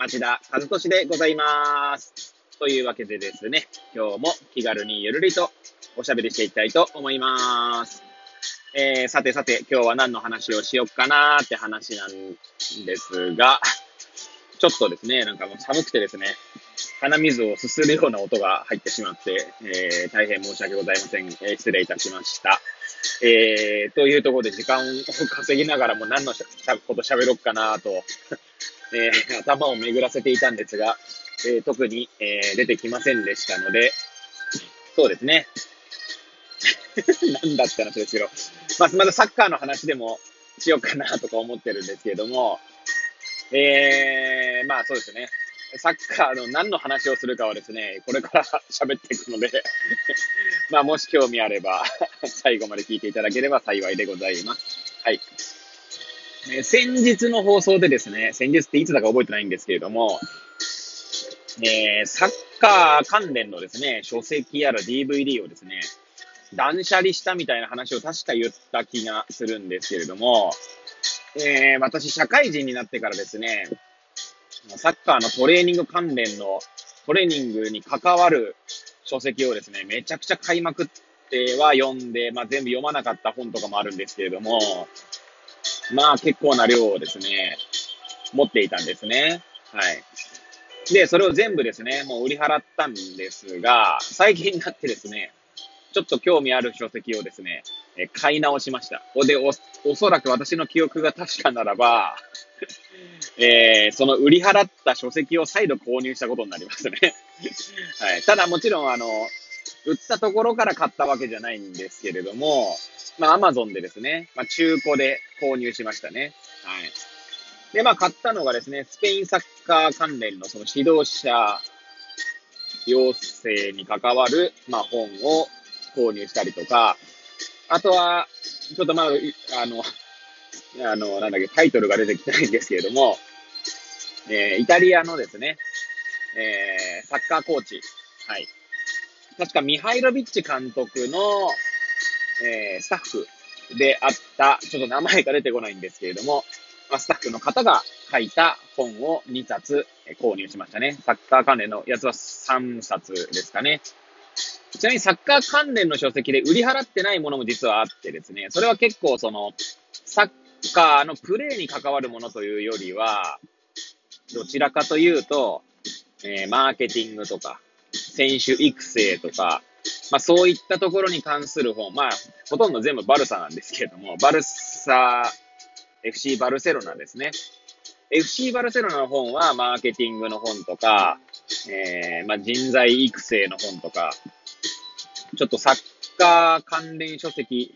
町田和俊でございます。というわけでですね、今日も気軽にゆるりとおしゃべりしていきたいと思います。えー、さてさて、今日は何の話をしよっかなーって話なんですが、ちょっとですね、なんかもう寒くてですね、鼻水をすするような音が入ってしまって、えー、大変申し訳ございません。えー、失礼いたしました。えー、というところで時間を稼ぎながらも何のこと喋ろうかなと、えー、頭を巡らせていたんですが、えー、特に、えー、出てきませんでしたので、そうですね。なんだったらですけど、まあ、まだサッカーの話でもしようかなとか思ってるんですけれども、えー、まあそうですね。サッカーの何の話をするかはですね、これから喋っていくので まあもし興味あれば 最後まで聞いていただければ幸いでございます。はい。え先日の放送でですね、先日っていつだか覚えてないんですけれども、えー、サッカー関連のですね、書籍やら DVD をですね、断捨離したみたいな話を確か言った気がするんですけれども、えー、私、社会人になってからですね、サッカーのトレーニング関連のトレーニングに関わる書籍をですね、めちゃくちゃ買いまくっては読んで、まあ、全部読まなかった本とかもあるんですけれども、まあ結構な量をですね、持っていたんですね。はい。で、それを全部ですね、もう売り払ったんですが、最近になってですね、ちょっと興味ある書籍をですね、え買い直しました。で、お、おそらく私の記憶が確かならば、えー、その売り払った書籍を再度購入したことになりますね。はい。ただもちろん、あの、売ったところから買ったわけじゃないんですけれども、まあ、アマゾンでですね、まあ、中古で購入しましたね。はい。で、まあ、買ったのがですね、スペインサッカー関連のその指導者養成に関わる、まあ、本を購入したりとか、あとは、ちょっとまあ、あの、あの、なんだっけ、タイトルが出てきてないんですけれども、えー、イタリアのですね、えー、サッカーコーチ、はい。確かミハイロビッチ監督の、えー、スタッフであった、ちょっと名前が出てこないんですけれども、まあ、スタッフの方が書いた本を2冊購入しましたね。サッカー関連のやつは3冊ですかね。ちなみにサッカー関連の書籍で売り払ってないものも実はあってですね、それは結構その、サッカーのプレーに関わるものというよりは、どちらかというと、えー、マーケティングとか、選手育成とか、まあそういったところに関する本、まあほとんど全部バルサなんですけれども、バルサ、FC バルセロナですね。FC バルセロナの本はマーケティングの本とか、えー、まあ人材育成の本とか、ちょっとサッカー関連書籍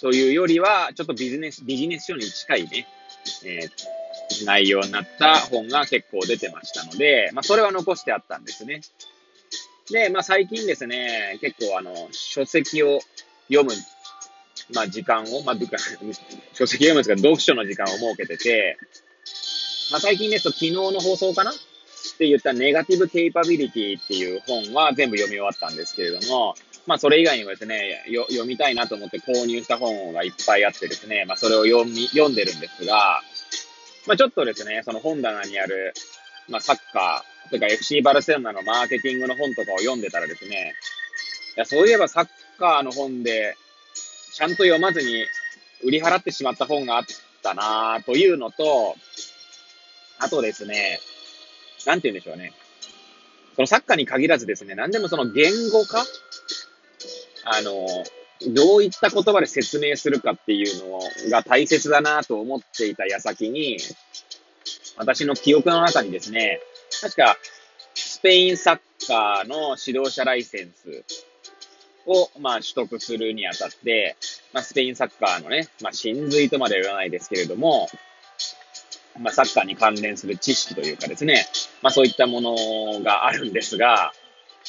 というよりは、ちょっとビジネス、ビジネス書に近いね、えー、内容になった本が結構出てましたので、まあ、それは残してあったんですね。で、まあ、最近ですね、結構あの、書籍を読む、まあ、時間を、まあ、書籍読むんですか、読書の時間を設けてて、まあ、最近ですと昨日の放送かな？って言ったネガティブケイパビリティっていう本は全部読み終わったんですけれども、まあそれ以外にもですね、読みたいなと思って購入した本がいっぱいあってですね、まあそれを読み、読んでるんですが、まあちょっとですね、その本棚にある、まあサッカー、とか FC バルセロナのマーケティングの本とかを読んでたらですね、いや、そういえばサッカーの本で、ちゃんと読まずに売り払ってしまった本があったなというのと、あとですね、なんて言うんでしょうね。そのサッカーに限らずですね、何でもその言語化あの、どういった言葉で説明するかっていうのが大切だなと思っていた矢先に、私の記憶の中にですね、確か、スペインサッカーの指導者ライセンスを、まあ、取得するにあたって、まあ、スペインサッカーのね、まあ、真髄とまでは言わないですけれども、まあ、サッカーに関連する知識というかですね、まあ、そういったものがあるんですが、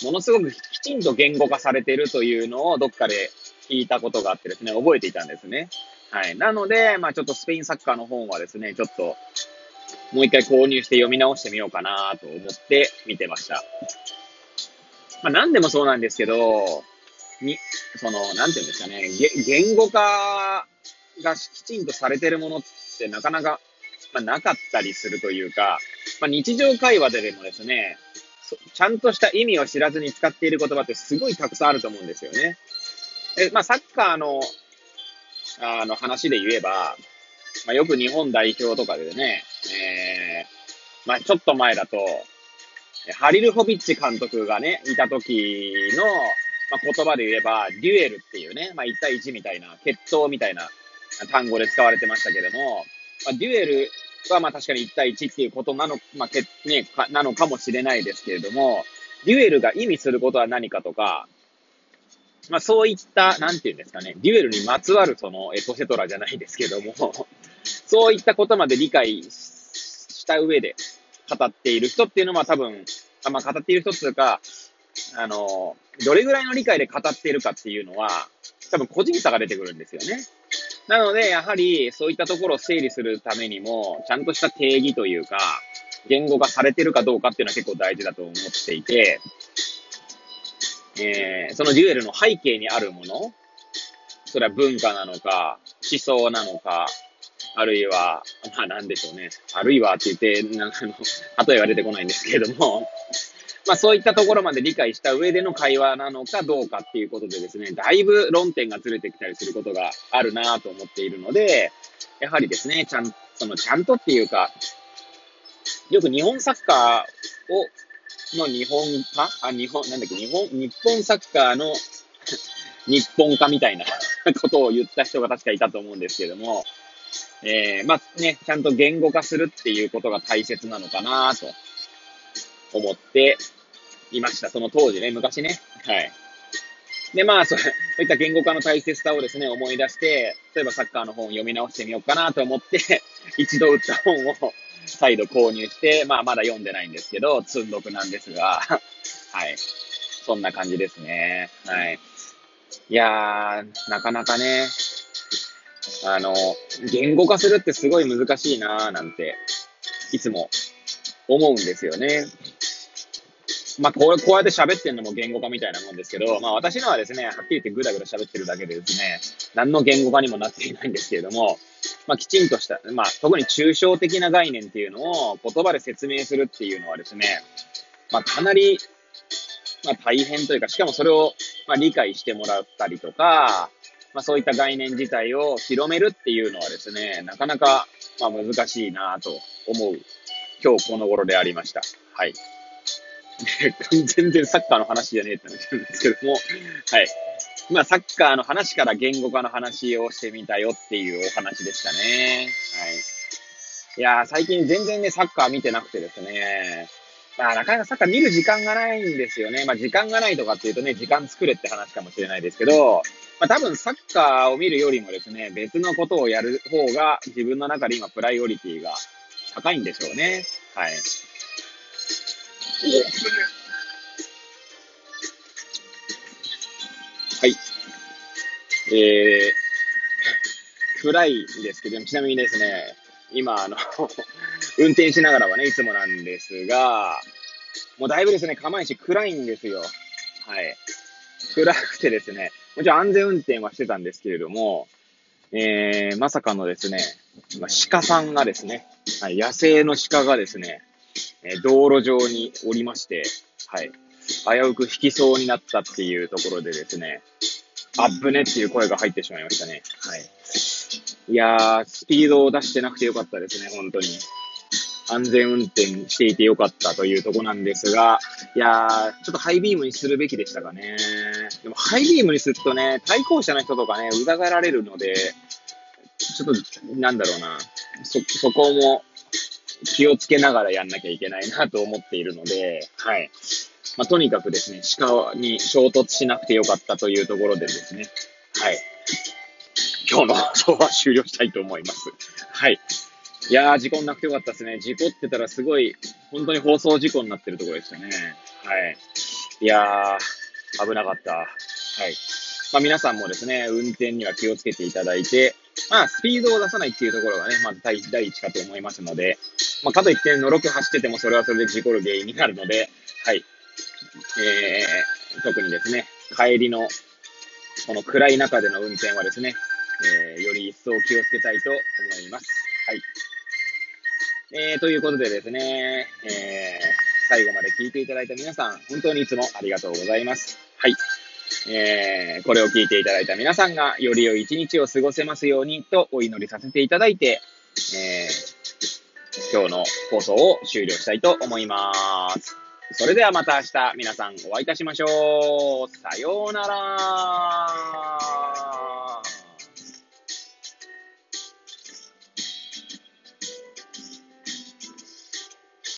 ものすごくきちんと言語化されているというのをどっかで聞いたことがあってですね、覚えていたんですね。はい。なので、まあちょっとスペインサッカーの本はですね、ちょっともう一回購入して読み直してみようかなと思って見てました。まあ何でもそうなんですけど、に、その、なんていうんですかね、言語化がきちんとされてるものってなかなか、まあ、なかったりするというか、まあ、日常会話ででもですね、ちゃんとした意味を知らずに使っている言葉ってすごいたくさんあると思うんですよね。え、まあ、サッカーの、あの話で言えば、まあ、よく日本代表とかでね、えー、まあ、ちょっと前だと、ハリルホビッチ監督がね、いた時の、まあ、言葉で言えば、デュエルっていうね、まあ、1対1みたいな、決闘みたいな単語で使われてましたけども、まあ、デュエルはまあ確かに1対1っていうことなの、まあけね、かなのかもしれないですけれども、デュエルが意味することは何かとか、まあそういった、なんていうんですかね、デュエルにまつわるそのエトセトラじゃないですけども、そういったことまで理解しした上で語っている人っていうのは多分、まあ語っている人っていうか、あの、どれぐらいの理解で語っているかっていうのは、多分個人差が出てくるんですよね。なので、やはりそういったところを整理するためにも、ちゃんとした定義というか、言語化されてるかどうかっていうのは結構大事だと思っていて、えー、そのデュエルの背景にあるもの、それは文化なのか、思想なのか、あるいは、まあなんでしょうね。あるいはって言って、なんかの、例えは出てこないんですけれども、まあそういったところまで理解した上での会話なのかどうかっていうことでですね、だいぶ論点がずれてきたりすることがあるなと思っているので、やはりですね、ちゃん、そのちゃんとっていうか、よく日本サッカーを、の日本化あ、日本、なんだっけ、日本、日本サッカーの 日本化みたいなことを言った人が確かいたと思うんですけども、えー、まあね、ちゃんと言語化するっていうことが大切なのかなと思っていました。その当時ね、昔ね。はい。で、まあ、そ ういった言語化の大切さをですね、思い出して、例えばサッカーの本を読み直してみようかなと思って、一度売った本を再度購入して、まあ、まだ読んでないんですけど、積んどくなんですが、はい。そんな感じですね。はい。いやー、なかなかね、あの、言語化するってすごい難しいなーなんて、いつも思うんですよね。まあ、こう、こうやって喋ってんのも言語化みたいなもんですけど、まあ、私のはですね、はっきり言ってぐだぐだ喋ってるだけでですね、何の言語化にもなっていないんですけれども、まあ、きちんとした、まあ、特に抽象的な概念っていうのを言葉で説明するっていうのはですね、まあ、かなり、まあ、大変というか、しかもそれを、まあ、理解してもらったりとか、まあ、そういった概念自体を広めるっていうのはですね、なかなか、まあ、難しいなと思う今日この頃でありました。はい。全然サッカーの話じゃねえって話なんですけども、はい。まあ、サッカーの話から言語化の話をしてみたよっていうお話でしたね。はい。いや、最近全然ね、サッカー見てなくてですね。まあ、なかなかサッカー見る時間がないんですよね。まあ、時間がないとかっていうとね、時間作れって話かもしれないですけど、まあ、多分サッカーを見るよりもですね、別のことをやる方が自分の中で今プライオリティが高いんでしょうね。はい。はい。えー、暗いですけど、ちなみにですね、今、あの運転しながらはね、いつもなんですが、もうだいぶですね、釜石暗いんですよ。はい。暗くてですね、もちろん安全運転はしてたんですけれども、えー、まさかのですね、鹿さんがですね、はい、野生の鹿がですね、え道路上におりまして、はい、危うく引きそうになったっていうところでですね、アップねっていう声が入ってしまいましたね。はい。いやー、スピードを出してなくてよかったですね、本当に。安全運転していてよかったというとこなんですが、いやー、ちょっとハイビームにするべきでしたかね。でもハイビームにするとね、対向車の人とかね、疑られるので、ちょっと、なんだろうな、そ、そこも気をつけながらやんなきゃいけないなと思っているので、はい。まあ、とにかくですね、鹿に衝突しなくてよかったというところでですね、はい。今日の 放送は終了したいと思います。はい。いやー、事故なくてよかったですね。事故ってたらすごい、本当に放送事故になってるところでしたね。はい。いやー、危なかった。はい。まあ皆さんもですね、運転には気をつけていただいて、まあスピードを出さないっていうところがね、まず第一かと思いますので、まあかといってのろく走っててもそれはそれで事故る原因になるので、はい。えー、特にですね、帰りの、この暗い中での運転はですね、えー、より一層気をつけたいと思います。はい。えー、ということでですね、えー、最後まで聞いていただいた皆さん、本当にいつもありがとうございます。はい。えー、これを聞いていただいた皆さんが、より良い一日を過ごせますようにとお祈りさせていただいて、えー、今日の放送を終了したいと思います。それではまた明日皆さんお会いいたしましょう。さようなら。